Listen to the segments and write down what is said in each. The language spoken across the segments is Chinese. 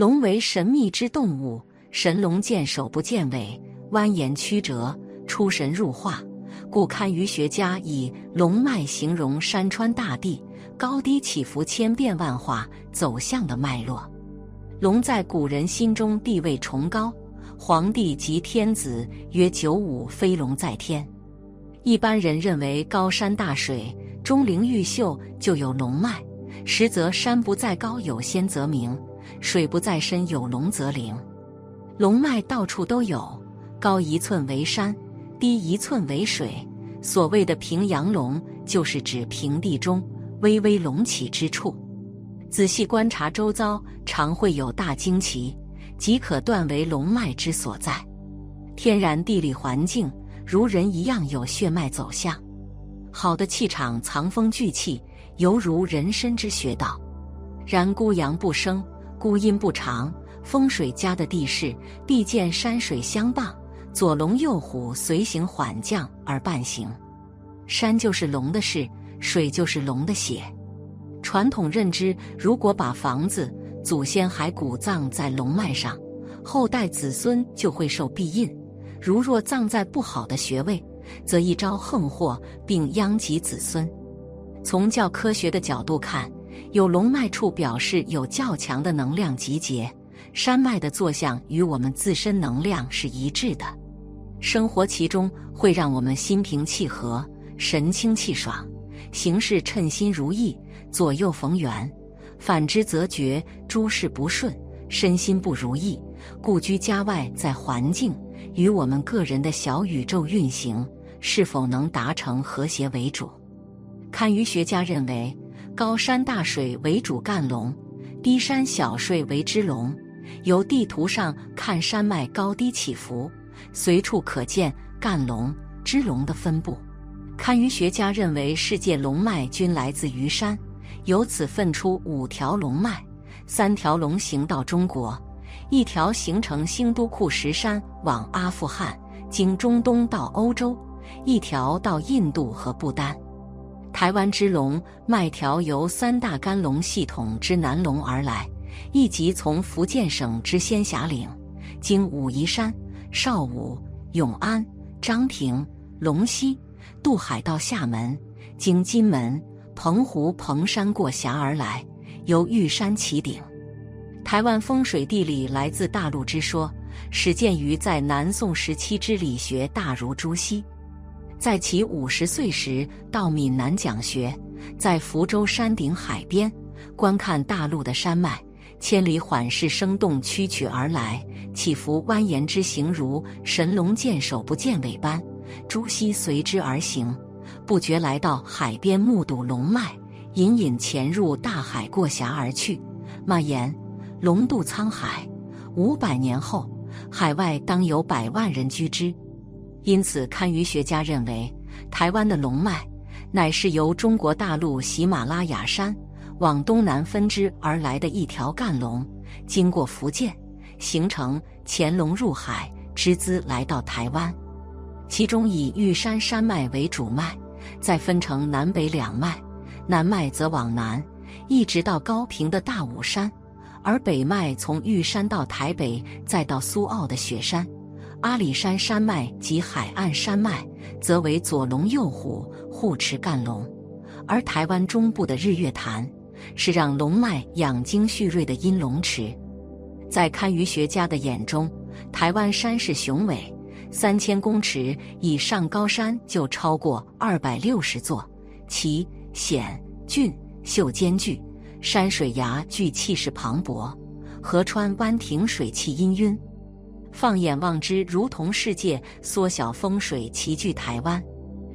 龙为神秘之动物，神龙见首不见尾，蜿蜒曲折，出神入化，故堪舆学家以龙脉形容山川大地高低起伏千变万化走向的脉络。龙在古人心中地位崇高，皇帝及天子曰九五飞龙在天。一般人认为高山大水、钟灵毓秀就有龙脉，实则山不在高有仙则名，水不在深有龙则灵。龙脉到处都有，高一寸为山，低一寸为水。所谓的平阳龙，就是指平地中微微隆起之处。仔细观察周遭，常会有大惊奇，即可断为龙脉之所在。天然地理环境如人一样有血脉走向，好的气场藏风聚气，犹如人身之穴道。然孤阳不生，孤阴不长，风水家的地势必见山水相傍，左龙右虎随行缓降而伴行。山就是龙的势，水就是龙的血。传统认知，如果把房子、祖先骸骨葬在龙脉上，后代子孙就会受庇荫；如若葬在不好的穴位，则一招横祸，并殃及子孙。从较科学的角度看，有龙脉处表示有较强的能量集结，山脉的坐向与我们自身能量是一致的，生活其中会让我们心平气和、神清气爽，行事称心如意。左右逢源，反之则觉，诸事不顺，身心不如意。故居家外在环境与我们个人的小宇宙运行是否能达成和谐为主。堪舆学家认为，高山大水为主干龙，低山小水为支龙。由地图上看山脉高低起伏，随处可见干龙、支龙的分布。堪舆学家认为，世界龙脉均来自于山。由此分出五条龙脉，三条龙行到中国，一条形成兴都库什山往阿富汗，经中东到欧洲，一条到印度和不丹。台湾之龙脉条由三大干龙系统之南龙而来，一即从福建省之仙霞岭，经武夷山、邵武、永安、漳平、龙溪，渡海到厦门，经金门。澎湖彭山过峡而来，由玉山起顶。台湾风水地理来自大陆之说，始见于在南宋时期之理学大儒朱熹。在其五十岁时到闽南讲学，在福州山顶海边观看大陆的山脉，千里缓势生动曲曲而来，起伏蜿蜒之形如神龙见首不见尾般。朱熹随之而行。不觉来到海边，目睹龙脉隐隐潜入大海，过峡而去。马言：“龙渡沧海，五百年后，海外当有百万人居之。”因此，堪舆学家认为，台湾的龙脉乃是由中国大陆喜马拉雅山往东南分支而来的一条干龙，经过福建，形成潜龙入海之姿，来到台湾。其中以玉山山脉为主脉。再分成南北两脉，南脉则往南，一直到高平的大武山；而北脉从玉山到台北，再到苏澳的雪山。阿里山山脉及海岸山脉，则为左龙右虎护持干龙；而台湾中部的日月潭，是让龙脉养精蓄锐的阴龙池。在堪舆学家的眼中，台湾山势雄伟。三千公尺以上高山就超过二百六十座，其险峻秀兼具，山水崖具气势磅礴，河川湾亭水气氤氲。放眼望之，如同世界缩小，风水齐聚台湾。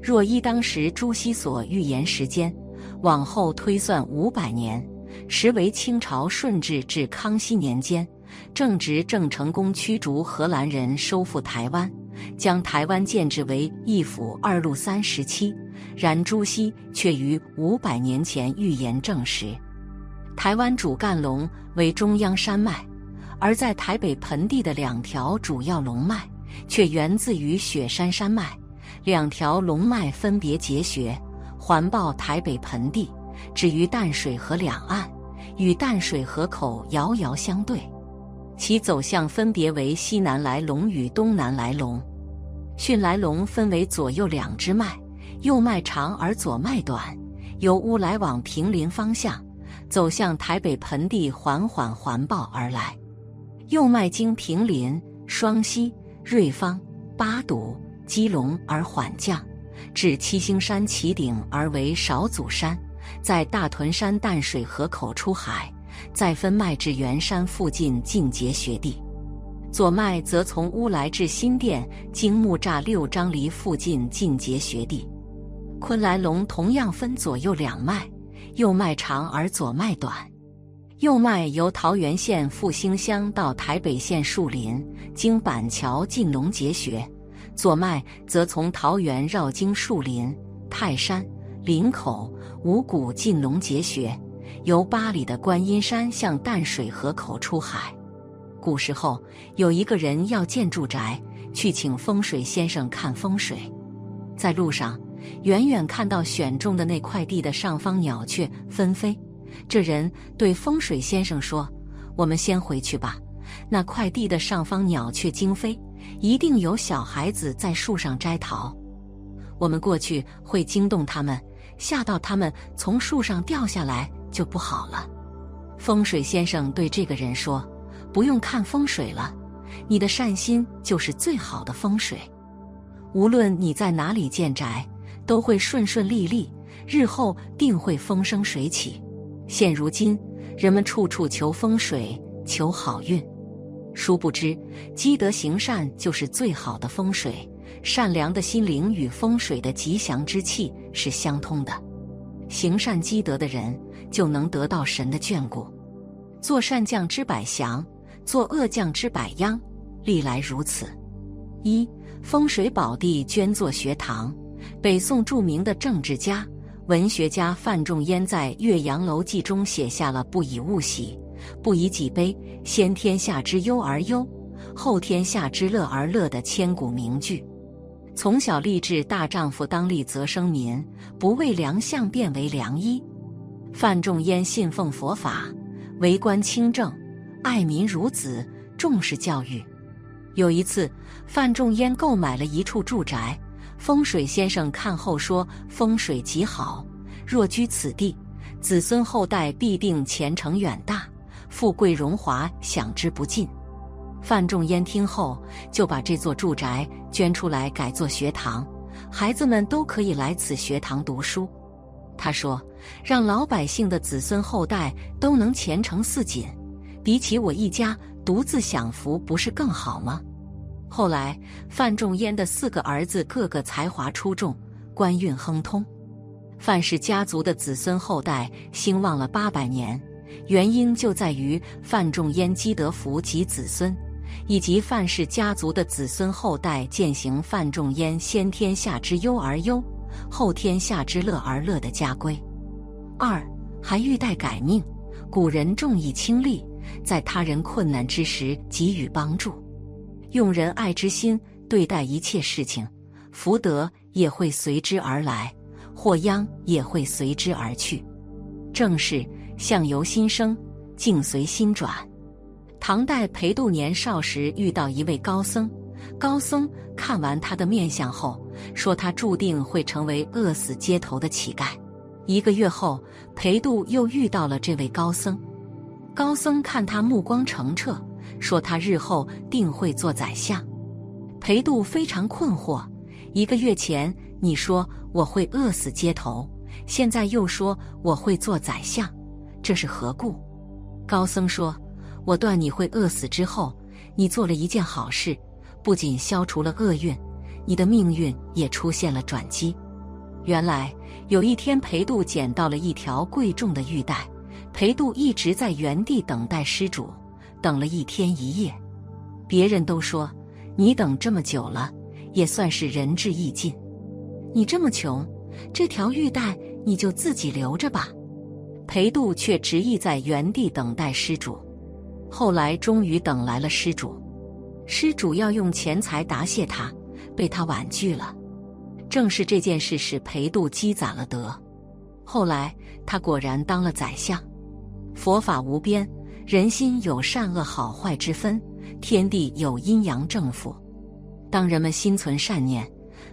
若依当时朱熹所预言时间，往后推算五百年，实为清朝顺治至康熙年间，正值郑成功驱逐荷兰人，收复台湾。将台湾建制为一府二路三时期，然朱熹却于五百年前预言证实，台湾主干龙为中央山脉，而在台北盆地的两条主要龙脉却源自于雪山山脉，两条龙脉分别结穴，环抱台北盆地，止于淡水河两岸，与淡水河口遥遥相对。其走向分别为西南来龙与东南来龙。巽来龙分为左右两支脉，右脉长而左脉短，由乌来往平林方向，走向台北盆地，缓缓环抱而来。右脉经平林、双溪、瑞芳、八堵、基隆而缓降，至七星山起顶而为少祖山，在大屯山淡水河口出海。再分脉至圆山附近进结穴地，左脉则从乌来至新店经木栅六张犁附近进结穴地。昆来龙同样分左右两脉，右脉长而左脉短。右脉由桃园县复兴乡到台北县树林，经板桥进龙结穴；左脉则从桃园绕经树林、泰山、林口、五股进龙结穴。由八里的观音山向淡水河口出海。古时候，有一个人要建住宅，去请风水先生看风水。在路上，远远看到选中的那块地的上方鸟雀纷飞。这人对风水先生说：“我们先回去吧。那块地的上方鸟雀惊飞，一定有小孩子在树上摘桃。我们过去会惊动他们，吓到他们从树上掉下来。”就不好了。风水先生对这个人说：“不用看风水了，你的善心就是最好的风水。无论你在哪里建宅，都会顺顺利利，日后定会风生水起。现如今，人们处处求风水、求好运，殊不知积德行善就是最好的风水。善良的心灵与风水的吉祥之气是相通的。行善积德的人。”就能得到神的眷顾。做善降之百祥，做恶降之百殃，历来如此。一风水宝地捐作学堂。北宋著名的政治家、文学家范仲淹在《岳阳楼记》中写下了“不以物喜，不以己悲，先天下之忧而忧，后天下之乐而乐”的千古名句。从小立志大丈夫当立则生民，不为良相便为良医。范仲淹信奉佛法，为官清正，爱民如子，重视教育。有一次，范仲淹购买了一处住宅，风水先生看后说：“风水极好，若居此地，子孙后代必定前程远大，富贵荣华享之不尽。”范仲淹听后，就把这座住宅捐出来改作学堂，孩子们都可以来此学堂读书。他说：“让老百姓的子孙后代都能前程似锦，比起我一家独自享福，不是更好吗？”后来，范仲淹的四个儿子个个才华出众，官运亨通，范氏家族的子孙后代兴旺了八百年。原因就在于范仲淹积德福及子孙，以及范氏家族的子孙后代践行范仲淹先天下之忧而忧。后天下之乐而乐的家规。二还欲待改命，古人重义轻利，在他人困难之时给予帮助，用仁爱之心对待一切事情，福德也会随之而来，祸殃也会随之而去。正是相由心生，境随心转。唐代裴度年少时遇到一位高僧。高僧看完他的面相后，说他注定会成为饿死街头的乞丐。一个月后，裴度又遇到了这位高僧。高僧看他目光澄澈，说他日后定会做宰相。裴度非常困惑：一个月前你说我会饿死街头，现在又说我会做宰相，这是何故？高僧说：“我断你会饿死之后，你做了一件好事。”不仅消除了厄运，你的命运也出现了转机。原来有一天，裴度捡到了一条贵重的玉带，裴度一直在原地等待施主，等了一天一夜。别人都说你等这么久了，也算是仁至义尽。你这么穷，这条玉带你就自己留着吧。裴度却执意在原地等待施主，后来终于等来了施主。施主要用钱财答谢他，被他婉拒了。正是这件事使裴度积攒了德，后来他果然当了宰相。佛法无边，人心有善恶好坏之分，天地有阴阳正负。当人们心存善念，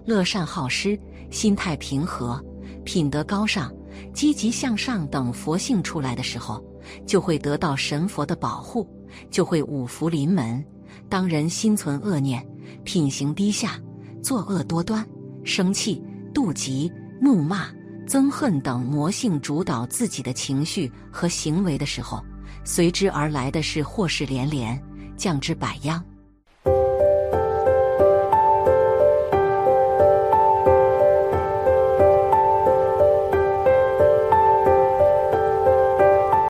乐善好施，心态平和，品德高尚，积极向上等佛性出来的时候，就会得到神佛的保护，就会五福临门。当人心存恶念，品行低下，作恶多端，生气、妒忌、怒骂、憎恨等魔性主导自己的情绪和行为的时候，随之而来的是祸事连连，降之百殃。